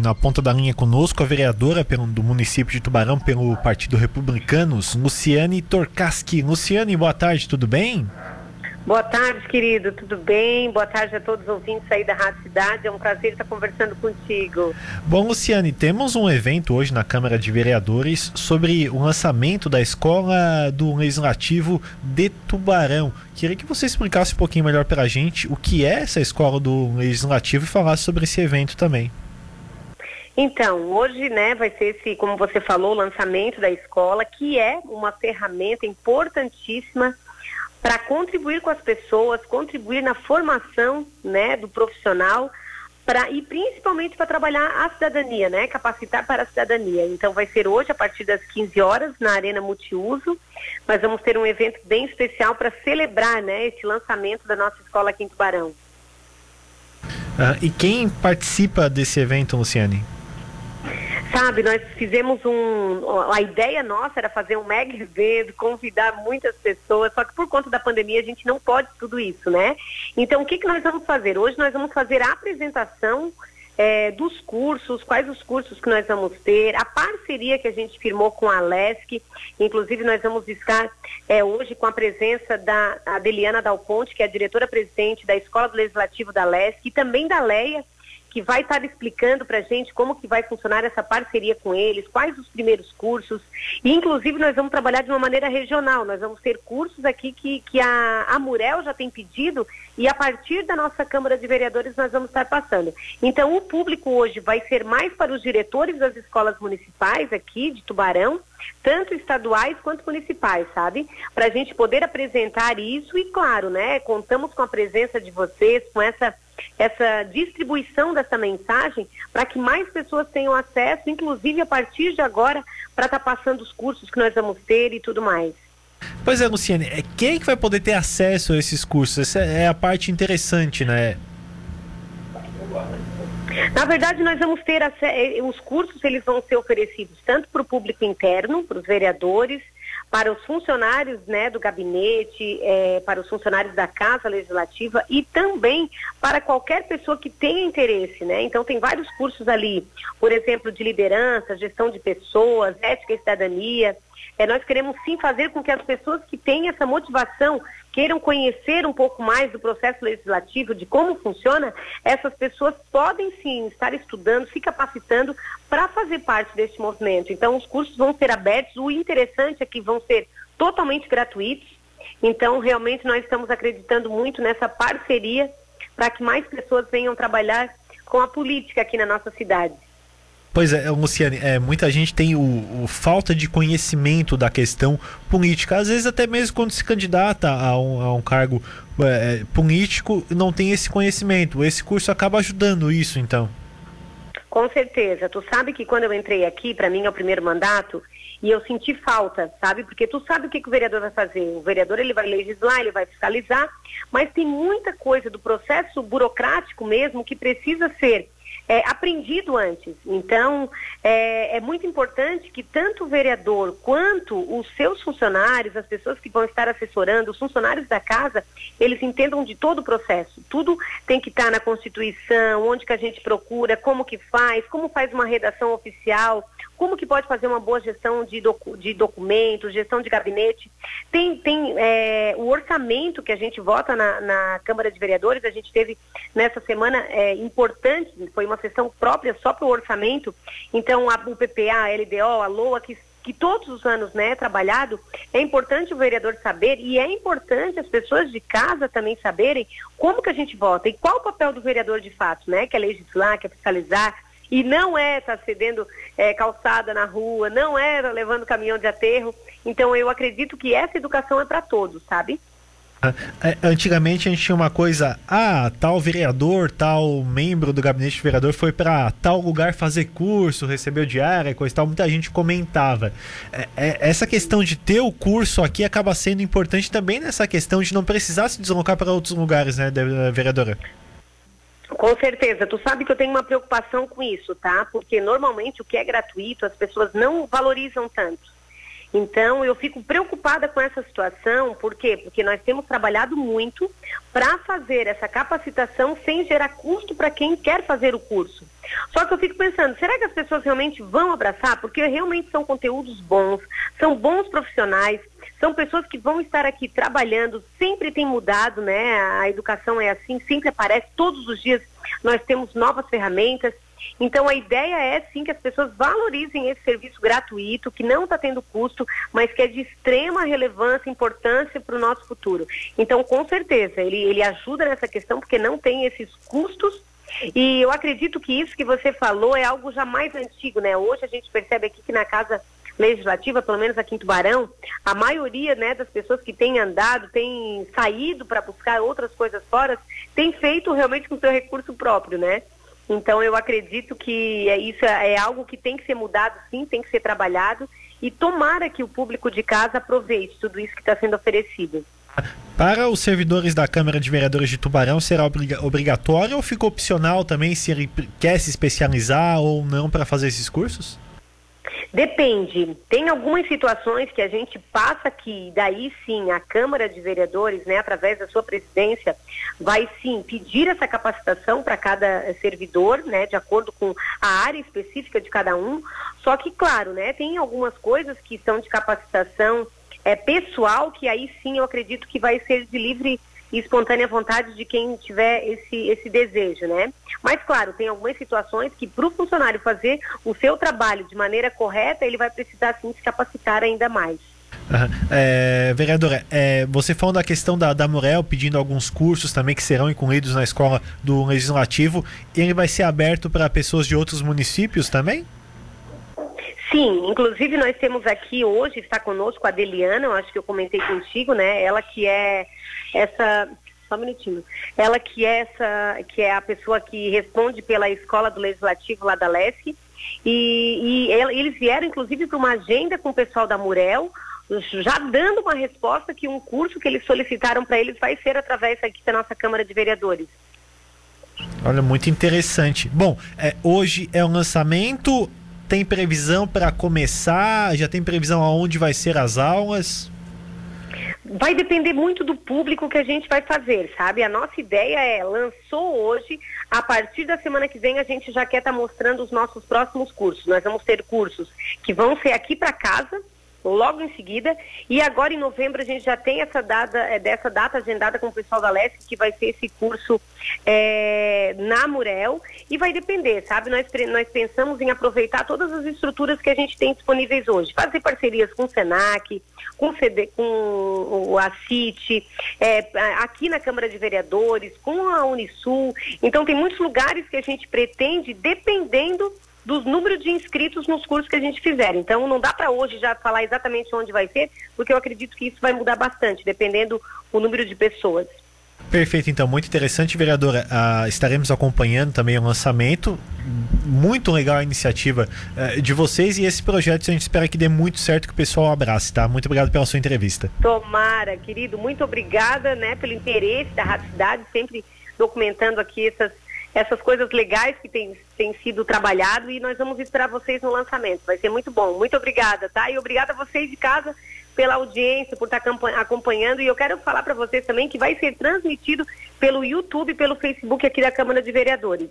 9 na ponta da linha conosco a vereadora pelo, do município de Tubarão pelo Partido Republicanos, Luciane Torcaski. Luciane, boa tarde, tudo bem? Boa tarde, querido, tudo bem? Boa tarde a todos os ouvintes aí da Rádio Cidade. É um prazer estar conversando contigo. Bom, Luciane, temos um evento hoje na Câmara de Vereadores sobre o lançamento da Escola do Legislativo de Tubarão. Queria que você explicasse um pouquinho melhor para a gente o que é essa Escola do Legislativo e falasse sobre esse evento também. Então, hoje, né, vai ser esse, como você falou, o lançamento da escola, que é uma ferramenta importantíssima para contribuir com as pessoas, contribuir na formação né, do profissional pra, e principalmente para trabalhar a cidadania, né, capacitar para a cidadania. Então vai ser hoje a partir das 15 horas na Arena Multiuso. Nós vamos ter um evento bem especial para celebrar né, esse lançamento da nossa escola aqui em Tubarão. Ah, e quem participa desse evento, Luciane? Sabe, nós fizemos um. A ideia nossa era fazer um mega evento, convidar muitas pessoas, só que por conta da pandemia a gente não pode tudo isso, né? Então, o que, que nós vamos fazer? Hoje nós vamos fazer a apresentação é, dos cursos, quais os cursos que nós vamos ter, a parceria que a gente firmou com a LESC, inclusive nós vamos estar é, hoje com a presença da Adeliana Dal Ponte, que é a diretora-presidente da Escola do Legislativo da LESC, e também da LEIA, que vai estar explicando para a gente como que vai funcionar essa parceria com eles, quais os primeiros cursos, e inclusive nós vamos trabalhar de uma maneira regional, nós vamos ter cursos aqui que, que a, a Murel já tem pedido e a partir da nossa Câmara de Vereadores nós vamos estar passando. Então o público hoje vai ser mais para os diretores das escolas municipais aqui de Tubarão, tanto estaduais quanto municipais, sabe? Para a gente poder apresentar isso e claro, né, contamos com a presença de vocês, com essa essa distribuição dessa mensagem para que mais pessoas tenham acesso, inclusive a partir de agora, para estar tá passando os cursos que nós vamos ter e tudo mais. Pois é, Luciane, é quem que vai poder ter acesso a esses cursos? Essa é a parte interessante, né? Na verdade, nós vamos ter eh, os cursos, eles vão ser oferecidos tanto para o público interno, para os vereadores, para os funcionários né, do gabinete, é, para os funcionários da Casa Legislativa e também para qualquer pessoa que tenha interesse. Né? Então, tem vários cursos ali, por exemplo, de liderança, gestão de pessoas, ética e cidadania. É, nós queremos sim fazer com que as pessoas que têm essa motivação queiram conhecer um pouco mais do processo legislativo, de como funciona, essas pessoas podem sim estar estudando, se capacitando para fazer parte deste movimento. Então, os cursos vão ser abertos, o interessante é que vão ser totalmente gratuitos. Então, realmente, nós estamos acreditando muito nessa parceria para que mais pessoas venham trabalhar com a política aqui na nossa cidade. Pois é, Luciane, é, muita gente tem o, o, falta de conhecimento da questão política. Às vezes, até mesmo quando se candidata a um, a um cargo é, político, não tem esse conhecimento. Esse curso acaba ajudando isso, então. Com certeza. Tu sabe que quando eu entrei aqui, para mim é o primeiro mandato, e eu senti falta, sabe? Porque tu sabe o que, que o vereador vai fazer. O vereador ele vai legislar, ele vai fiscalizar, mas tem muita coisa do processo burocrático mesmo que precisa ser é, aprendido antes. Então, é, é, muito importante que tanto o vereador quanto os seus funcionários, as pessoas que vão estar assessorando, os funcionários da casa, eles entendam de todo o processo. Tudo tem que estar na Constituição, onde que a gente procura, como que faz, como faz uma redação oficial, como que pode fazer uma boa gestão de, docu de documentos, gestão de gabinete. Tem, tem é, o orçamento que a gente vota na, na, Câmara de Vereadores, a gente teve nessa semana é, importante, foi uma sessão própria só para o orçamento, então a, o PPA, a LDO, a LOA, que que todos os anos né, é trabalhado, é importante o vereador saber e é importante as pessoas de casa também saberem como que a gente vota e qual o papel do vereador de fato, né? Que é legislar, que é fiscalizar, e não é estar tá cedendo é, calçada na rua, não tá levando caminhão de aterro. Então eu acredito que essa educação é para todos, sabe? Ah, é, antigamente a gente tinha uma coisa, ah, tal vereador, tal membro do gabinete de vereador foi para tal lugar fazer curso, recebeu diária, coisa e tal, muita gente comentava. É, é, essa questão de ter o curso aqui acaba sendo importante também nessa questão de não precisar se deslocar para outros lugares, né, vereadora? Com certeza. Tu sabe que eu tenho uma preocupação com isso, tá? Porque normalmente o que é gratuito as pessoas não valorizam tanto. Então, eu fico preocupada com essa situação, por quê? Porque nós temos trabalhado muito para fazer essa capacitação sem gerar custo para quem quer fazer o curso. Só que eu fico pensando, será que as pessoas realmente vão abraçar? Porque realmente são conteúdos bons, são bons profissionais, são pessoas que vão estar aqui trabalhando, sempre tem mudado, né? A educação é assim, sempre aparece, todos os dias nós temos novas ferramentas. Então a ideia é sim que as pessoas valorizem esse serviço gratuito, que não está tendo custo, mas que é de extrema relevância e importância para o nosso futuro. Então, com certeza, ele, ele ajuda nessa questão porque não tem esses custos. E eu acredito que isso que você falou é algo já mais antigo, né? Hoje a gente percebe aqui que na casa legislativa, pelo menos aqui em Tubarão, a maioria né, das pessoas que têm andado, têm saído para buscar outras coisas fora, tem feito realmente com seu recurso próprio, né? Então eu acredito que é, isso é, é algo que tem que ser mudado, sim, tem que ser trabalhado e tomara que o público de casa aproveite tudo isso que está sendo oferecido. Para os servidores da Câmara de Vereadores de Tubarão, será obrigatório ou fica opcional também se ele quer se especializar ou não para fazer esses cursos? Depende. Tem algumas situações que a gente passa aqui, daí sim a Câmara de Vereadores, né, através da sua presidência, vai sim pedir essa capacitação para cada servidor, né, de acordo com a área específica de cada um. Só que, claro, né, tem algumas coisas que são de capacitação é, pessoal, que aí sim eu acredito que vai ser de livre e espontânea vontade de quem tiver esse, esse desejo, né? Mas, claro, tem algumas situações que para o funcionário fazer o seu trabalho de maneira correta, ele vai precisar, sim, se capacitar ainda mais. Uhum. É, vereadora, é, você falou da questão da, da Murel pedindo alguns cursos também que serão incluídos na escola do Legislativo. Ele vai ser aberto para pessoas de outros municípios também? Sim, inclusive nós temos aqui hoje, está conosco a Deliana, eu acho que eu comentei contigo, né? Ela que é essa. Só um minutinho. Ela que é essa, que é a pessoa que responde pela escola do Legislativo lá da LESC. E, e eles vieram, inclusive, para uma agenda com o pessoal da Murel, já dando uma resposta que um curso que eles solicitaram para eles vai ser através aqui da nossa Câmara de Vereadores. Olha, muito interessante. Bom, é, hoje é o lançamento, tem previsão para começar? Já tem previsão aonde vai ser as aulas? Vai depender muito do público que a gente vai fazer, sabe? A nossa ideia é, lançou hoje, a partir da semana que vem a gente já quer estar tá mostrando os nossos próximos cursos. Nós vamos ter cursos que vão ser aqui para casa, logo em seguida. E agora em novembro a gente já tem essa data, é, dessa data agendada com o pessoal da LESC, que vai ser esse curso é, na Murel. E vai depender, sabe? Nós, nós pensamos em aproveitar todas as estruturas que a gente tem disponíveis hoje. Fazer parcerias com o SENAC, com, o com o ACIT, é, aqui na Câmara de Vereadores, com a Unisul. Então tem muitos lugares que a gente pretende, dependendo dos números de inscritos nos cursos que a gente fizer. Então, não dá para hoje já falar exatamente onde vai ser, porque eu acredito que isso vai mudar bastante, dependendo o número de pessoas. Perfeito, então, muito interessante, vereadora. Ah, estaremos acompanhando também o lançamento. Muito legal a iniciativa eh, de vocês e esse projeto a gente espera que dê muito certo, que o pessoal abrace, tá? Muito obrigado pela sua entrevista. Tomara, querido, muito obrigada, né, pelo interesse da Rádio Cidade, sempre documentando aqui essas essas coisas legais que têm tem sido trabalhado e nós vamos esperar vocês no lançamento. Vai ser muito bom. Muito obrigada, tá? E obrigada a vocês de casa pela audiência, por estar acompanhando. E eu quero falar para vocês também que vai ser transmitido pelo YouTube e pelo Facebook aqui da Câmara de Vereadores.